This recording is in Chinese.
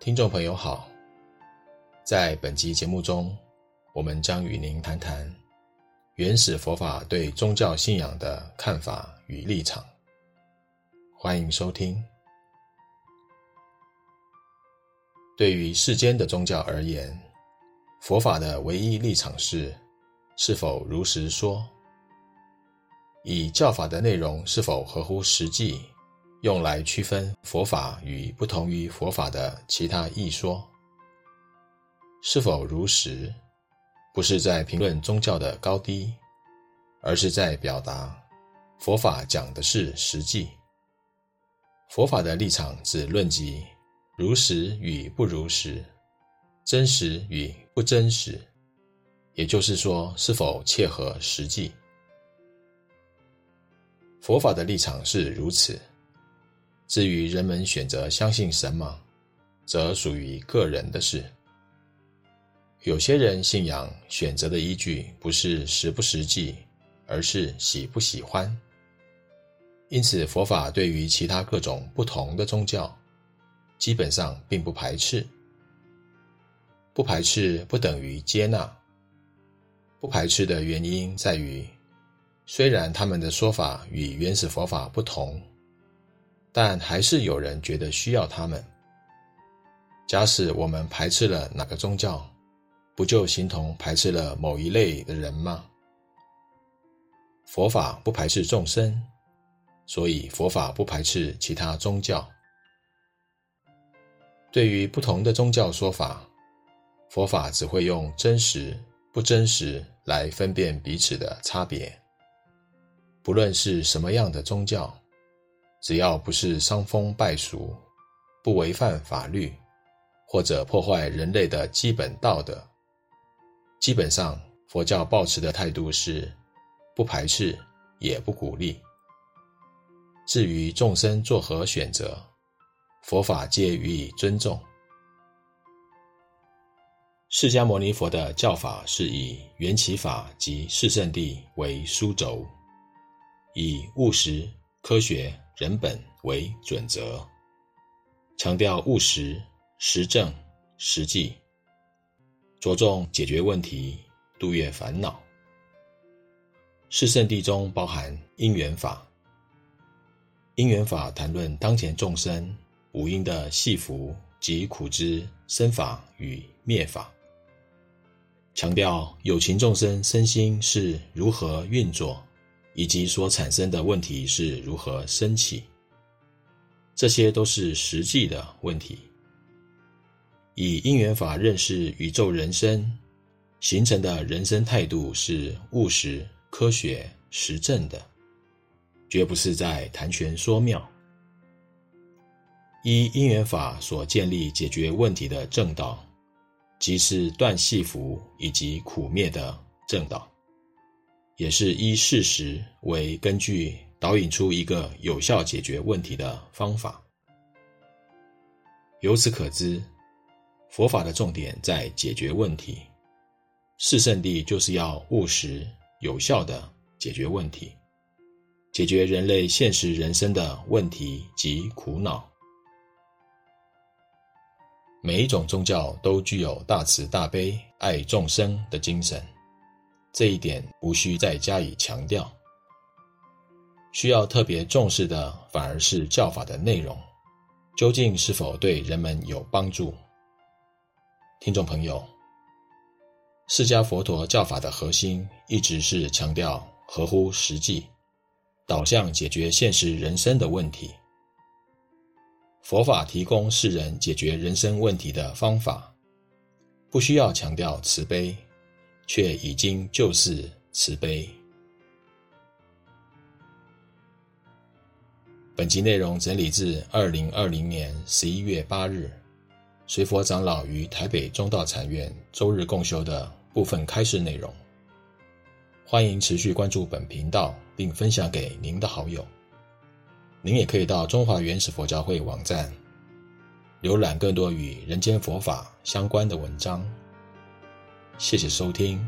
听众朋友好，在本集节目中，我们将与您谈谈原始佛法对宗教信仰的看法与立场。欢迎收听。对于世间的宗教而言，佛法的唯一立场是：是否如实说，以教法的内容是否合乎实际。用来区分佛法与不同于佛法的其他异说，是否如实，不是在评论宗教的高低，而是在表达佛法讲的是实际。佛法的立场只论及如实与不如实，真实与不真实，也就是说，是否切合实际。佛法的立场是如此。至于人们选择相信什么，则属于个人的事。有些人信仰选择的依据不是实不实际，而是喜不喜欢。因此，佛法对于其他各种不同的宗教，基本上并不排斥。不排斥不等于接纳。不排斥的原因在于，虽然他们的说法与原始佛法不同。但还是有人觉得需要他们。假使我们排斥了哪个宗教，不就形同排斥了某一类的人吗？佛法不排斥众生，所以佛法不排斥其他宗教。对于不同的宗教说法，佛法只会用真实、不真实来分辨彼此的差别。不论是什么样的宗教。只要不是伤风败俗、不违反法律，或者破坏人类的基本道德，基本上佛教抱持的态度是不排斥，也不鼓励。至于众生作何选择，佛法皆予以尊重。释迦牟尼佛的教法是以缘起法及四圣谛为书轴，以务实、科学。人本为准则，强调务实、实证、实际，着重解决问题、度越烦恼。四圣谛中包含因缘法，因缘法谈论当前众生五因的系福及苦之生法与灭法，强调有情众生身心是如何运作。以及所产生的问题是如何升起，这些都是实际的问题。以因缘法认识宇宙人生，形成的人生态度是务实、科学、实证的，绝不是在谈玄说妙。依因缘法所建立解决问题的正道，即是断系福以及苦灭的正道。也是依事实为根据，导引出一个有效解决问题的方法。由此可知，佛法的重点在解决问题。四圣谛就是要务实、有效地解决问题，解决人类现实人生的问题及苦恼。每一种宗教都具有大慈大悲、爱众生的精神。这一点无需再加以强调。需要特别重视的，反而是教法的内容，究竟是否对人们有帮助？听众朋友，释迦佛陀教法的核心一直是强调合乎实际，导向解决现实人生的问题。佛法提供世人解决人生问题的方法，不需要强调慈悲。却已经就是慈悲。本集内容整理自二零二零年十一月八日，随佛长老于台北中道禅院周日共修的部分开示内容。欢迎持续关注本频道，并分享给您的好友。您也可以到中华原始佛教会网站，浏览更多与人间佛法相关的文章。谢谢收听。